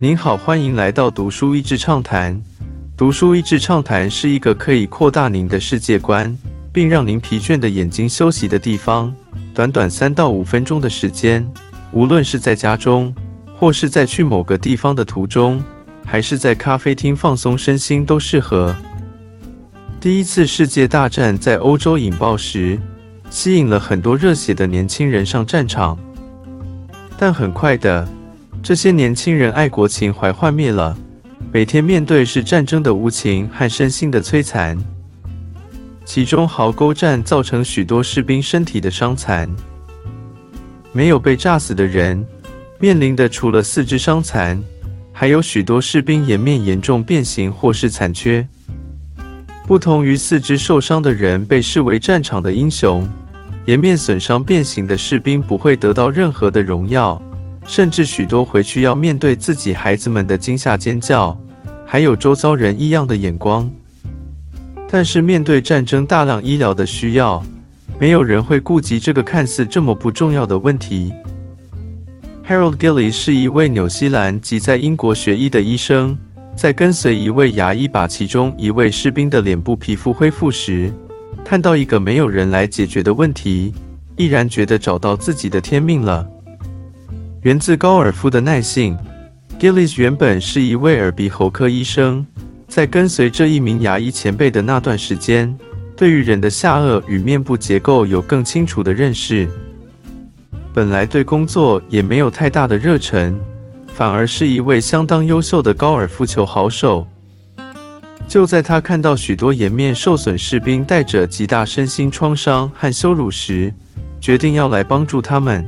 您好，欢迎来到读书益智畅谈。读书益智畅谈是一个可以扩大您的世界观，并让您疲倦的眼睛休息的地方。短短三到五分钟的时间，无论是在家中，或是在去某个地方的途中，还是在咖啡厅放松身心，都适合。第一次世界大战在欧洲引爆时，吸引了很多热血的年轻人上战场，但很快的。这些年轻人爱国情怀幻灭了，每天面对是战争的无情和身心的摧残。其中壕沟战造成许多士兵身体的伤残，没有被炸死的人面临的除了四肢伤残，还有许多士兵颜面严重变形或是残缺。不同于四肢受伤的人被视为战场的英雄，颜面损伤变形的士兵不会得到任何的荣耀。甚至许多回去要面对自己孩子们的惊吓尖叫，还有周遭人异样的眼光。但是面对战争大量医疗的需要，没有人会顾及这个看似这么不重要的问题。Harold Gillies 是一位纽西兰及在英国学医的医生，在跟随一位牙医把其中一位士兵的脸部皮肤恢复时，看到一个没有人来解决的问题，毅然觉得找到自己的天命了。源自高尔夫的耐性，Gillies 原本是一位耳鼻喉科医生，在跟随这一名牙医前辈的那段时间，对于人的下颚与面部结构有更清楚的认识。本来对工作也没有太大的热忱，反而是一位相当优秀的高尔夫球好手。就在他看到许多颜面受损士兵带着极大身心创伤和羞辱时，决定要来帮助他们。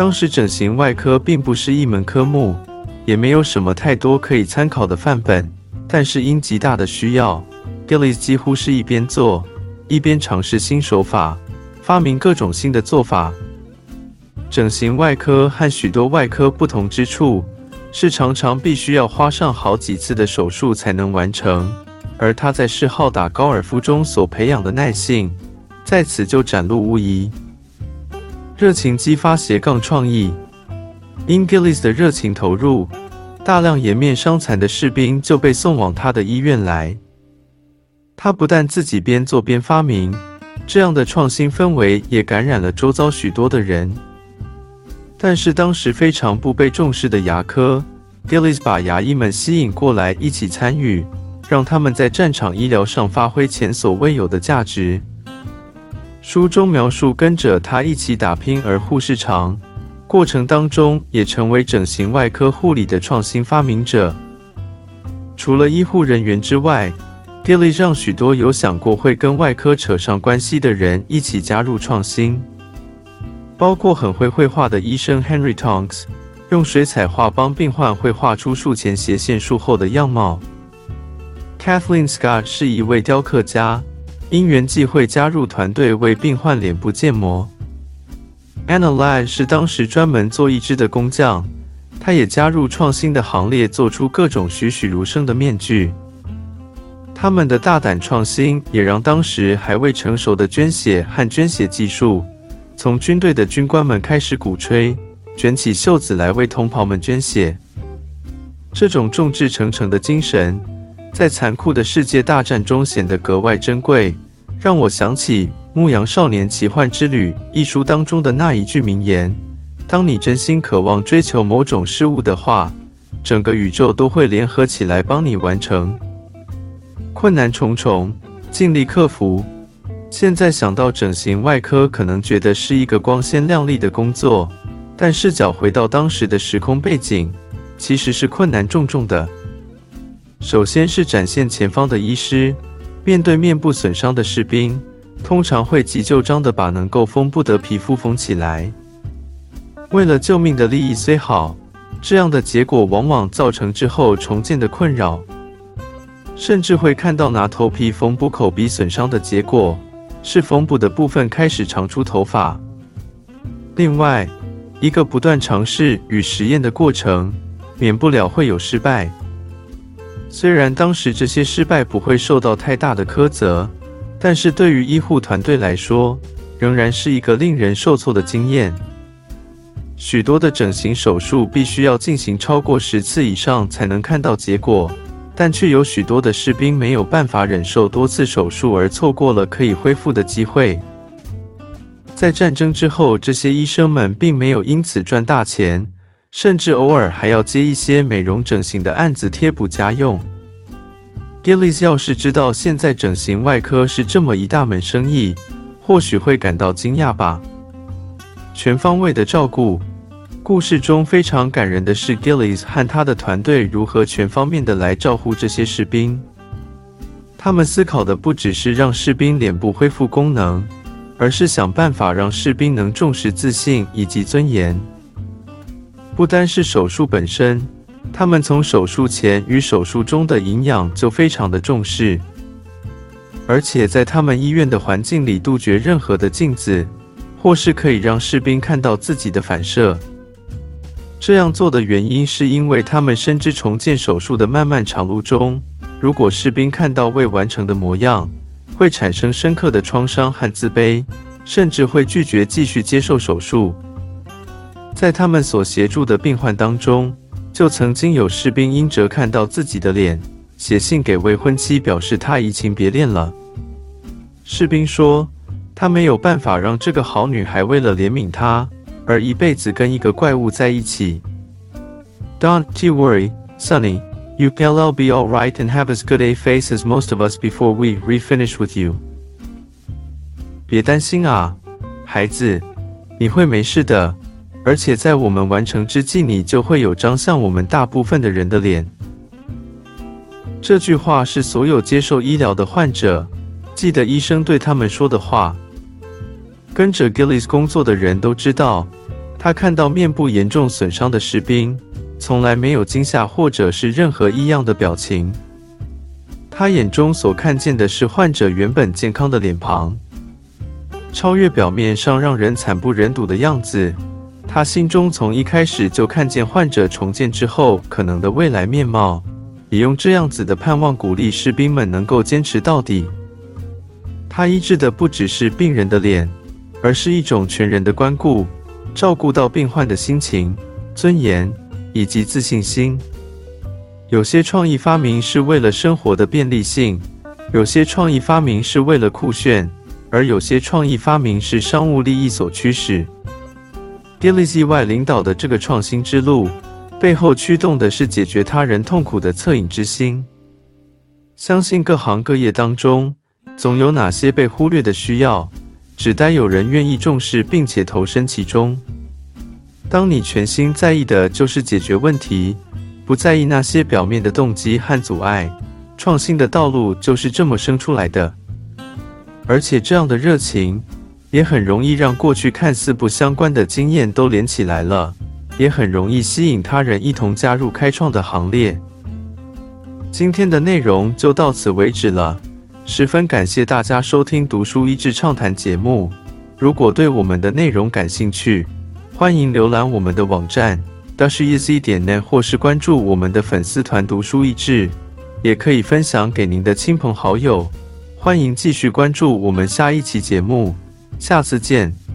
当时整形外科并不是一门科目，也没有什么太多可以参考的范本。但是因极大的需要，Gillis 几乎是一边做一边尝试新手法，发明各种新的做法。整形外科和许多外科不同之处是，常常必须要花上好几次的手术才能完成。而他在嗜好打高尔夫中所培养的耐性，在此就展露无遗。热情激发斜杠创意，因 Gillis 的热情投入，大量颜面伤残的士兵就被送往他的医院来。他不但自己边做边发明，这样的创新氛围也感染了周遭许多的人。但是当时非常不被重视的牙科，Gillis 把牙医们吸引过来一起参与，让他们在战场医疗上发挥前所未有的价值。书中描述跟着他一起打拼而护士长，过程当中也成为整形外科护理的创新发明者。除了医护人员之外，Gilly 让许多有想过会跟外科扯上关系的人一起加入创新，包括很会绘画的医生 Henry Tonks，用水彩画帮病患绘画出术前斜线术后的样貌。Kathleen Scott 是一位雕刻家。因缘际会加入团队为病患脸部建模。Anna Lai 是当时专门做义肢的工匠，他也加入创新的行列，做出各种栩栩如生的面具。他们的大胆创新也让当时还未成熟的捐血和捐血技术，从军队的军官们开始鼓吹，卷起袖子来为同袍们捐血。这种众志成城的精神。在残酷的世界大战中显得格外珍贵，让我想起《牧羊少年奇幻之旅》一书当中的那一句名言：“当你真心渴望追求某种事物的话，整个宇宙都会联合起来帮你完成。”困难重重，尽力克服。现在想到整形外科，可能觉得是一个光鲜亮丽的工作，但视角回到当时的时空背景，其实是困难重重的。首先是展现前方的医师，面对面部损伤的士兵，通常会急救章的把能够缝不得皮肤缝起来。为了救命的利益虽好，这样的结果往往造成之后重建的困扰，甚至会看到拿头皮缝补口鼻损伤的结果，是缝补的部分开始长出头发。另外，一个不断尝试与实验的过程，免不了会有失败。虽然当时这些失败不会受到太大的苛责，但是对于医护团队来说，仍然是一个令人受挫的经验。许多的整形手术必须要进行超过十次以上才能看到结果，但却有许多的士兵没有办法忍受多次手术而错过了可以恢复的机会。在战争之后，这些医生们并没有因此赚大钱，甚至偶尔还要接一些美容整形的案子贴补家用。Gillies 要是知道现在整形外科是这么一大门生意，或许会感到惊讶吧。全方位的照顾。故事中非常感人的是，Gillies 和他的团队如何全方面的来照顾这些士兵。他们思考的不只是让士兵脸部恢复功能，而是想办法让士兵能重视自信以及尊严。不单是手术本身，他们从手术前与手术中的营养就非常的重视，而且在他们医院的环境里杜绝任何的镜子，或是可以让士兵看到自己的反射。这样做的原因是因为他们深知重建手术的漫漫长路中，如果士兵看到未完成的模样，会产生深刻的创伤和自卑，甚至会拒绝继续接受手术。在他们所协助的病患当中，就曾经有士兵因着看到自己的脸，写信给未婚妻表示他移情别恋了。士兵说，他没有办法让这个好女孩为了怜悯他。而一辈子跟一个怪物在一起。Don't worry, Sonny. You will be all right and have as good a face as most of us before we refinish with you. 别担心啊，孩子，你会没事的。而且在我们完成之际，你就会有张像我们大部分的人的脸。这句话是所有接受医疗的患者记得医生对他们说的话。跟着 Gillies 工作的人都知道。他看到面部严重损伤的士兵，从来没有惊吓或者是任何异样的表情。他眼中所看见的是患者原本健康的脸庞，超越表面上让人惨不忍睹的样子。他心中从一开始就看见患者重建之后可能的未来面貌，也用这样子的盼望鼓励士兵们能够坚持到底。他医治的不只是病人的脸，而是一种全人的关顾。照顾到病患的心情、尊严以及自信心。有些创意发明是为了生活的便利性，有些创意发明是为了酷炫，而有些创意发明是商务利益所驱使。Dilly Y 领导的这个创新之路，背后驱动的是解决他人痛苦的恻隐之心。相信各行各业当中，总有哪些被忽略的需要。只待有人愿意重视并且投身其中。当你全心在意的就是解决问题，不在意那些表面的动机和阻碍，创新的道路就是这么生出来的。而且这样的热情，也很容易让过去看似不相关的经验都连起来了，也很容易吸引他人一同加入开创的行列。今天的内容就到此为止了。十分感谢大家收听《读书益智畅谈》节目。如果对我们的内容感兴趣，欢迎浏览我们的网站 d a s h e z 点 net，或是关注我们的粉丝团“读书益智”，也可以分享给您的亲朋好友。欢迎继续关注我们下一期节目，下次见。